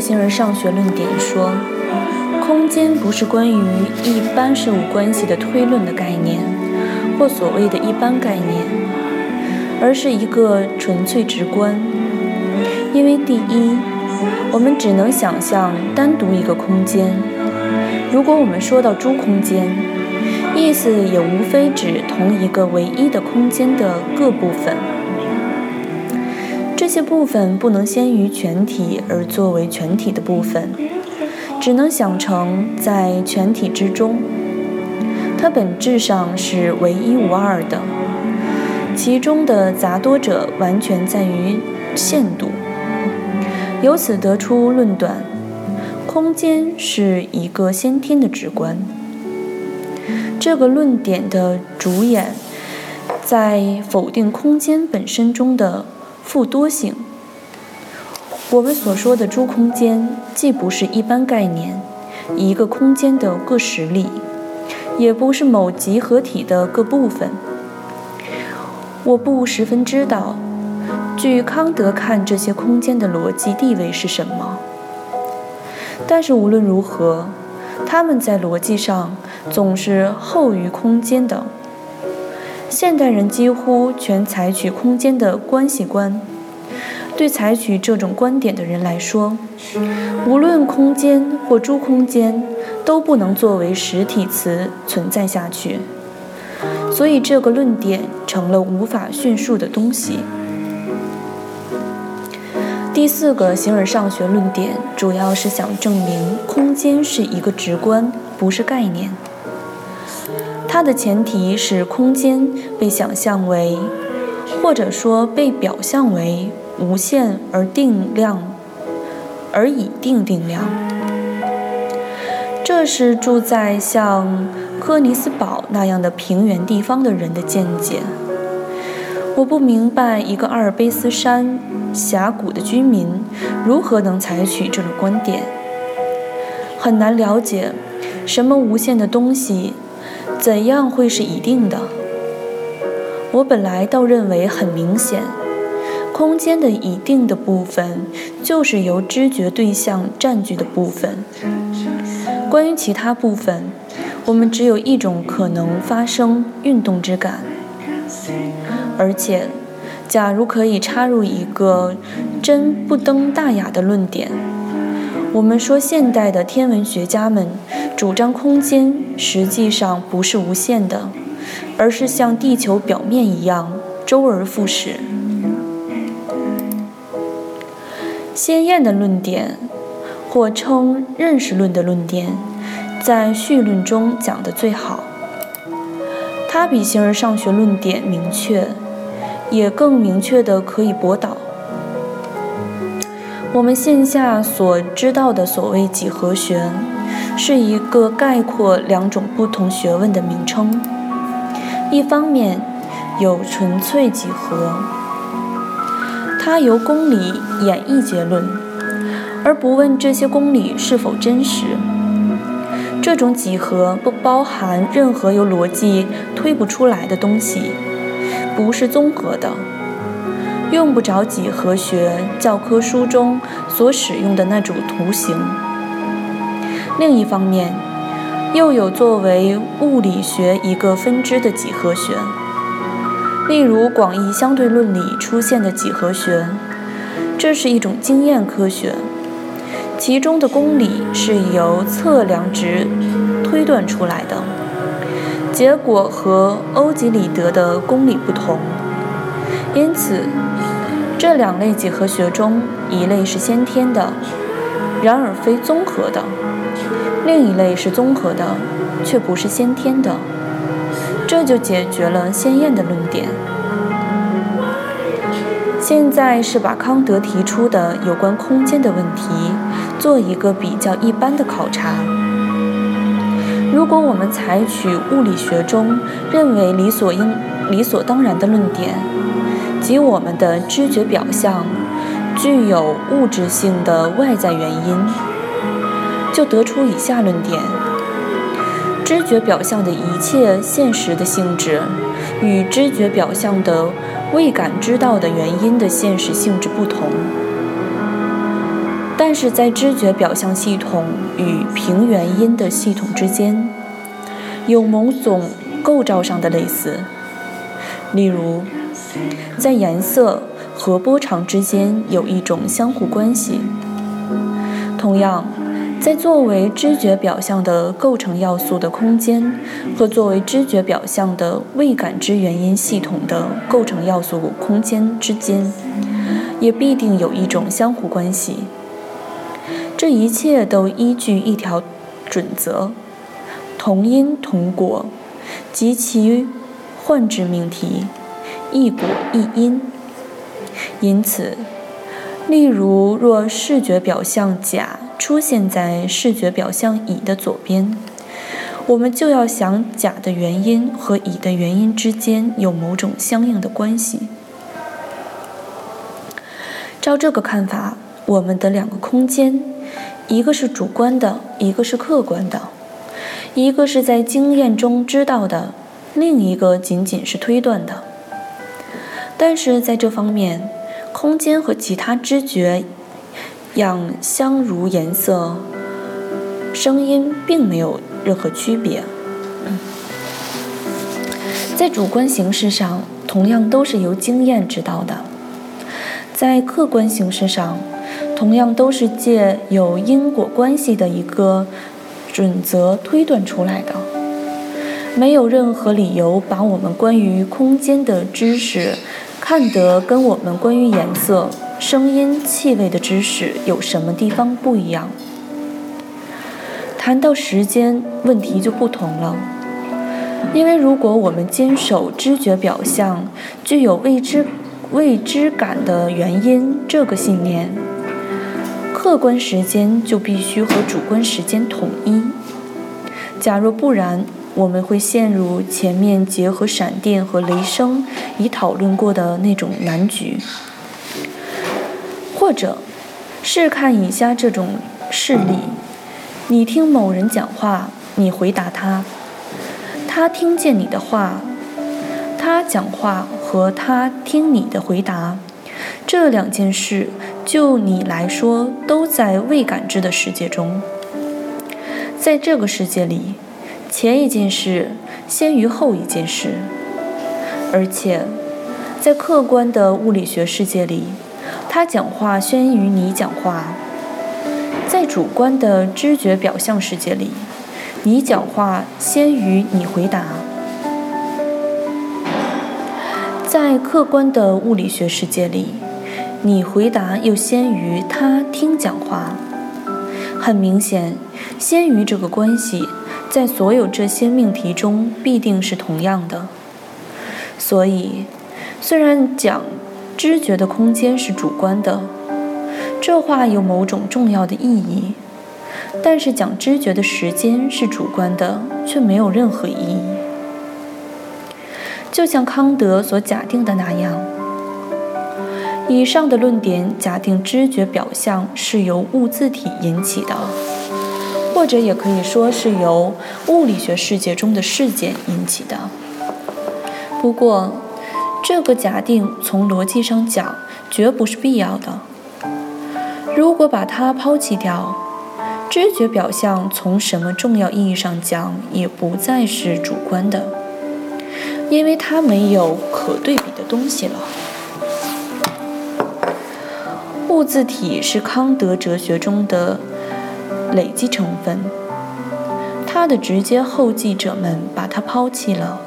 形而上学论点说，空间不是关于一般事物关系的推论的概念，或所谓的一般概念，而是一个纯粹直观。因为第一，我们只能想象单独一个空间。如果我们说到诸空间，意思也无非指同一个唯一的空间的各部分。这些部分不能先于全体而作为全体的部分，只能想成在全体之中。它本质上是唯一无二的，其中的杂多者完全在于限度。由此得出论断：空间是一个先天的直观。这个论点的主演在否定空间本身中的。复多性。我们所说的诸空间，既不是一般概念，一个空间的各实例，也不是某集合体的各部分。我不十分知道，据康德看这些空间的逻辑地位是什么。但是无论如何，他们在逻辑上总是后于空间的。现代人几乎全采取空间的关系观。对采取这种观点的人来说，无论空间或诸空间都不能作为实体词存在下去。所以这个论点成了无法叙述的东西。第四个形而上学论点主要是想证明空间是一个直观，不是概念。它的前提是空间被想象为，或者说被表象为无限而定量，而已定定量。这是住在像科尼斯堡那样的平原地方的人的见解。我不明白一个阿尔卑斯山峡谷的居民如何能采取这种观点，很难了解什么无限的东西。怎样会是一定的？我本来倒认为很明显，空间的一定的部分就是由知觉对象占据的部分。关于其他部分，我们只有一种可能发生运动之感。而且，假如可以插入一个真不登大雅的论点，我们说现代的天文学家们。主张空间实际上不是无限的，而是像地球表面一样周而复始。鲜艳的论点，或称认识论的论点，在绪论中讲得最好。它比形而上学论点明确，也更明确的可以驳倒我们现下所知道的所谓几何学。是一个概括两种不同学问的名称。一方面，有纯粹几何，它由公理演绎结论，而不问这些公理是否真实。这种几何不包含任何由逻辑推不出来的东西，不是综合的，用不着几何学教科书中所使用的那种图形。另一方面，又有作为物理学一个分支的几何学，例如广义相对论里出现的几何学，这是一种经验科学，其中的公理是由测量值推断出来的，结果和欧几里得的公理不同，因此这两类几何学中，一类是先天的，然而非综合的。另一类是综合的，却不是先天的，这就解决了鲜艳的论点。现在是把康德提出的有关空间的问题做一个比较一般的考察。如果我们采取物理学中认为理所应、理所当然的论点，即我们的知觉表象具有物质性的外在原因，就得出以下论点：知觉表象的一切现实的性质，与知觉表象的未感知到的原因的现实性质不同。但是在知觉表象系统与平原因的系统之间，有某种构造上的类似。例如，在颜色和波长之间有一种相互关系。同样，在作为知觉表象的构成要素的空间和作为知觉表象的未感知原因系统的构成要素空间之间，也必定有一种相互关系。这一切都依据一条准则：同因同果，及其换之命题，一果一因。因此，例如，若视觉表象甲出现在视觉表象乙的左边，我们就要想甲的原因和乙的原因之间有某种相应的关系。照这个看法，我们的两个空间。一个是主观的，一个是客观的；一个是在经验中知道的，另一个仅仅是推断的。但是在这方面，空间和其他知觉样相如颜色、声音，并没有任何区别。在主观形式上，同样都是由经验知道的；在客观形式上，同样都是借有因果关系的一个准则推断出来的，没有任何理由把我们关于空间的知识看得跟我们关于颜色、声音、气味的知识有什么地方不一样。谈到时间，问题就不同了，因为如果我们坚守知觉表象具有未知未知感的原因这个信念。客观时间就必须和主观时间统一。假若不然，我们会陷入前面结合闪电和雷声已讨论过的那种难局。或者，试看以下这种事例：你听某人讲话，你回答他；他听见你的话，他讲话和他听你的回答。这两件事，就你来说，都在未感知的世界中。在这个世界里，前一件事先于后一件事，而且，在客观的物理学世界里，他讲话先于你讲话；在主观的知觉表象世界里，你讲话先于你回答。在客观的物理学世界里，你回答又先于他听讲话。很明显，先于这个关系，在所有这些命题中必定是同样的。所以，虽然讲知觉的空间是主观的，这话有某种重要的意义；但是讲知觉的时间是主观的，却没有任何意义。就像康德所假定的那样，以上的论点假定知觉表象是由物自体引起的，或者也可以说是由物理学世界中的事件引起的。不过，这个假定从逻辑上讲绝不是必要的。如果把它抛弃掉，知觉表象从什么重要意义上讲也不再是主观的。因为它没有可对比的东西了。物自体是康德哲学中的累积成分，他的直接后继者们把它抛弃了，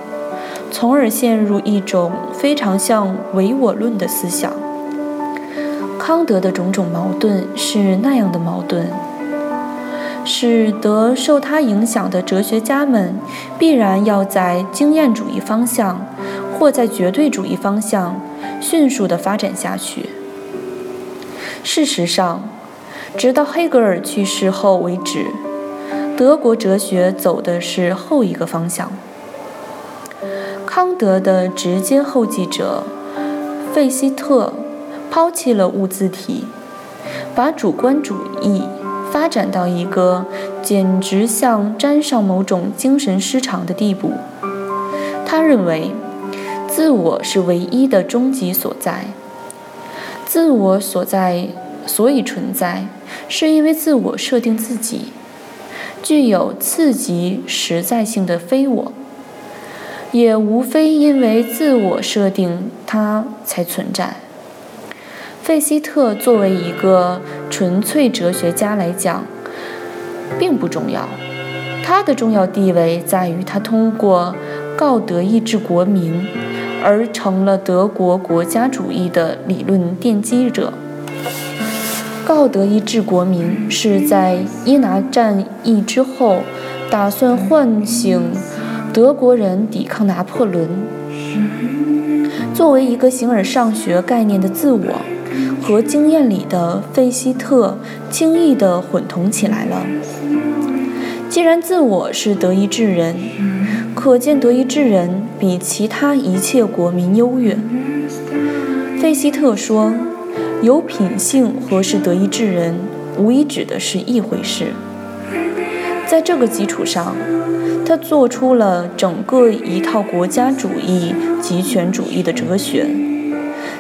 从而陷入一种非常像唯我论的思想。康德的种种矛盾是那样的矛盾。使得受他影响的哲学家们必然要在经验主义方向或在绝对主义方向迅速地发展下去。事实上，直到黑格尔去世后为止，德国哲学走的是后一个方向。康德的直接后继者费希特抛弃了物自体，把主观主义发展到一个简直像沾上某种精神失常的地步。他认为，自我是唯一的终极所在。自我所在，所以存在，是因为自我设定自己，具有次级实在性的非我，也无非因为自我设定它才存在。费希特作为一个纯粹哲学家来讲，并不重要，他的重要地位在于他通过告德意志国民。而成了德国国家主义的理论奠基者。告德意志国民是在伊拿战役之后，打算唤醒德国人抵抗拿破仑。作为一个形而上学概念的自我，和经验里的费希特轻易地混同起来了。既然自我是德意志人，可见德意志人比其他一切国民优越。费希特说：“有品性和是德意志人，无疑指的是一回事。”在这个基础上，他做出了整个一套国家主义、集权主义的哲学，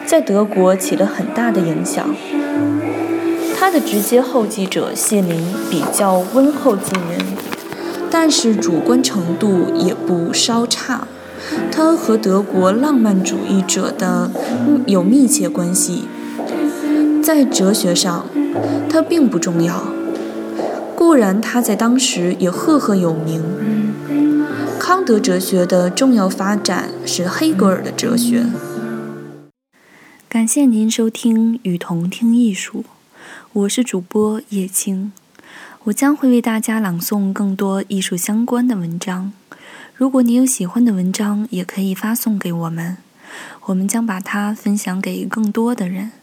在德国起了很大的影响。他的直接后继者谢林比较温厚近人。但是主观程度也不稍差，他和德国浪漫主义者的有密切关系。在哲学上，他并不重要，固然他在当时也赫赫有名。康德哲学的重要发展是黑格尔的哲学。感谢您收听《与同听艺术》，我是主播叶青。我将会为大家朗诵更多艺术相关的文章。如果你有喜欢的文章，也可以发送给我们，我们将把它分享给更多的人。